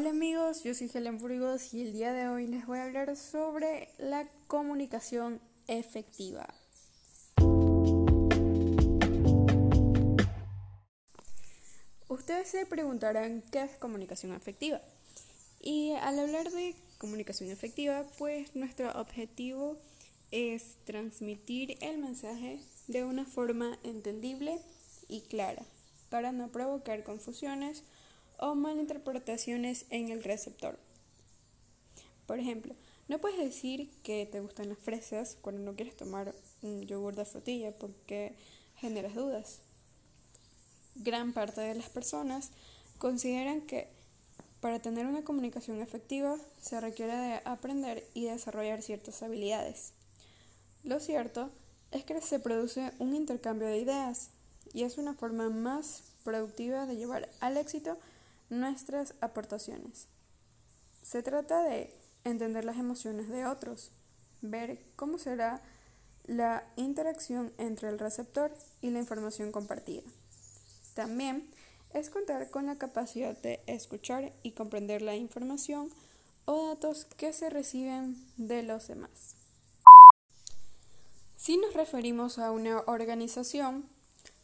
Hola amigos, yo soy Helen Burgos y el día de hoy les voy a hablar sobre la comunicación efectiva. Ustedes se preguntarán qué es comunicación efectiva. Y al hablar de comunicación efectiva, pues nuestro objetivo es transmitir el mensaje de una forma entendible y clara para no provocar confusiones o malinterpretaciones en el receptor. Por ejemplo, no puedes decir que te gustan las fresas cuando no quieres tomar un yogur de frutilla porque generas dudas. Gran parte de las personas consideran que para tener una comunicación efectiva se requiere de aprender y desarrollar ciertas habilidades. Lo cierto es que se produce un intercambio de ideas y es una forma más productiva de llevar al éxito nuestras aportaciones. Se trata de entender las emociones de otros, ver cómo será la interacción entre el receptor y la información compartida. También es contar con la capacidad de escuchar y comprender la información o datos que se reciben de los demás. Si nos referimos a una organización,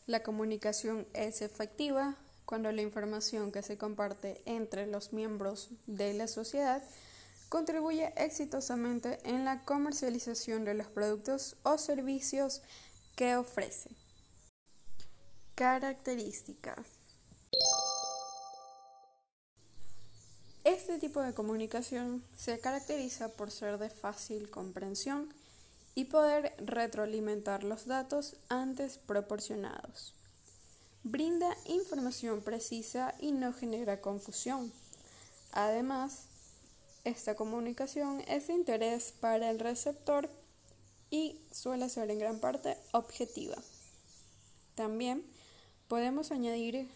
la comunicación es efectiva cuando la información que se comparte entre los miembros de la sociedad contribuye exitosamente en la comercialización de los productos o servicios que ofrece. Características. Este tipo de comunicación se caracteriza por ser de fácil comprensión y poder retroalimentar los datos antes proporcionados. Brinda información precisa y no genera confusión. Además, esta comunicación es de interés para el receptor y suele ser en gran parte objetiva. También podemos añadir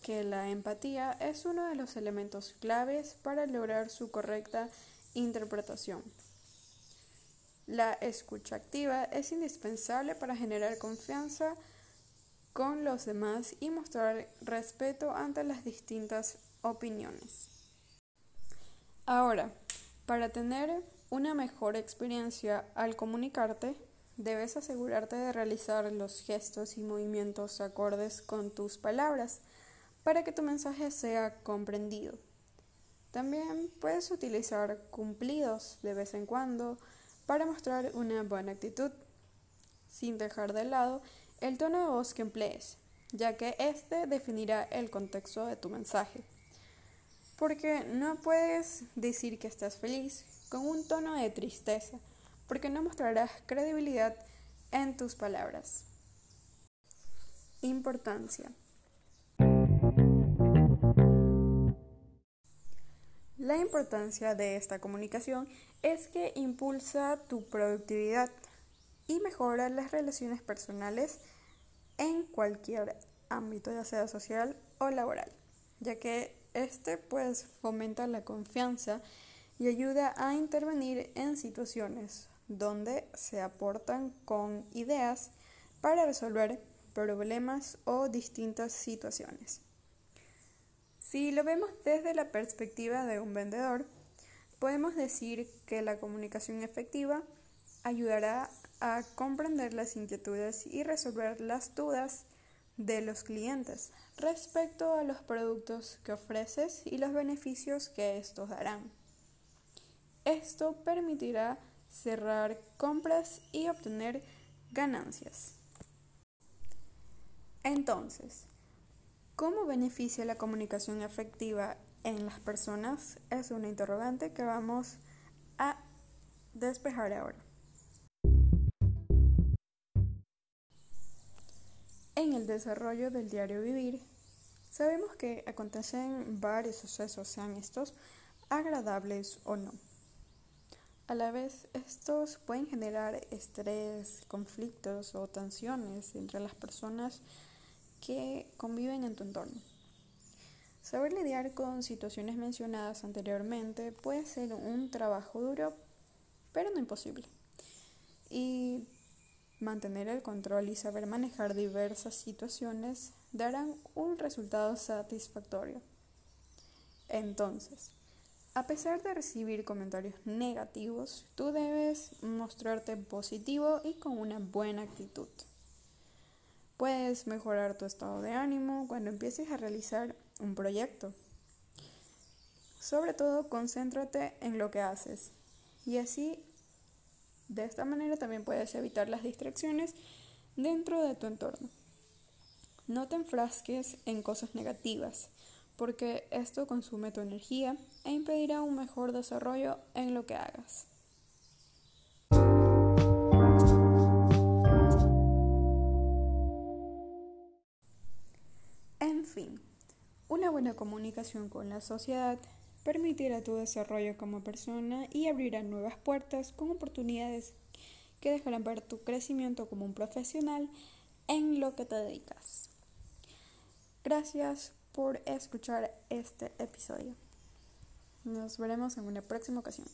que la empatía es uno de los elementos claves para lograr su correcta interpretación. La escucha activa es indispensable para generar confianza con los demás y mostrar respeto ante las distintas opiniones. Ahora, para tener una mejor experiencia al comunicarte, debes asegurarte de realizar los gestos y movimientos acordes con tus palabras para que tu mensaje sea comprendido. También puedes utilizar cumplidos de vez en cuando para mostrar una buena actitud, sin dejar de lado el tono de voz que emplees, ya que este definirá el contexto de tu mensaje. Porque no puedes decir que estás feliz con un tono de tristeza, porque no mostrarás credibilidad en tus palabras. Importancia. La importancia de esta comunicación es que impulsa tu productividad y mejora las relaciones personales en cualquier ámbito, ya sea social o laboral, ya que este pues fomenta la confianza y ayuda a intervenir en situaciones donde se aportan con ideas para resolver problemas o distintas situaciones. Si lo vemos desde la perspectiva de un vendedor, podemos decir que la comunicación efectiva ayudará a comprender las inquietudes y resolver las dudas de los clientes respecto a los productos que ofreces y los beneficios que estos darán. Esto permitirá cerrar compras y obtener ganancias. Entonces, ¿cómo beneficia la comunicación efectiva en las personas? Es una interrogante que vamos a despejar ahora. En el desarrollo del diario vivir, sabemos que acontecen varios sucesos, sean estos agradables o no. A la vez, estos pueden generar estrés, conflictos o tensiones entre las personas que conviven en tu entorno. Saber lidiar con situaciones mencionadas anteriormente puede ser un trabajo duro, pero no imposible. Y mantener el control y saber manejar diversas situaciones darán un resultado satisfactorio. Entonces, A pesar de recibir comentarios negativos, tú debes mostrarte positivo y con una buena actitud. Puedes mejorar tu estado de ánimo cuando empieces a realizar un proyecto. Sobre todo, concéntrate en lo que haces y así, de esta manera también puedes evitar las distracciones dentro de tu entorno. No te enfrasques en cosas negativas, porque esto consume tu energía e impedirá un mejor desarrollo en lo que hagas. En fin, una buena comunicación con la sociedad permitirá tu desarrollo como persona y abrirá nuevas puertas con oportunidades que dejarán ver tu crecimiento como un profesional en lo que te dedicas. Gracias por escuchar este episodio. Nos veremos en una próxima ocasión.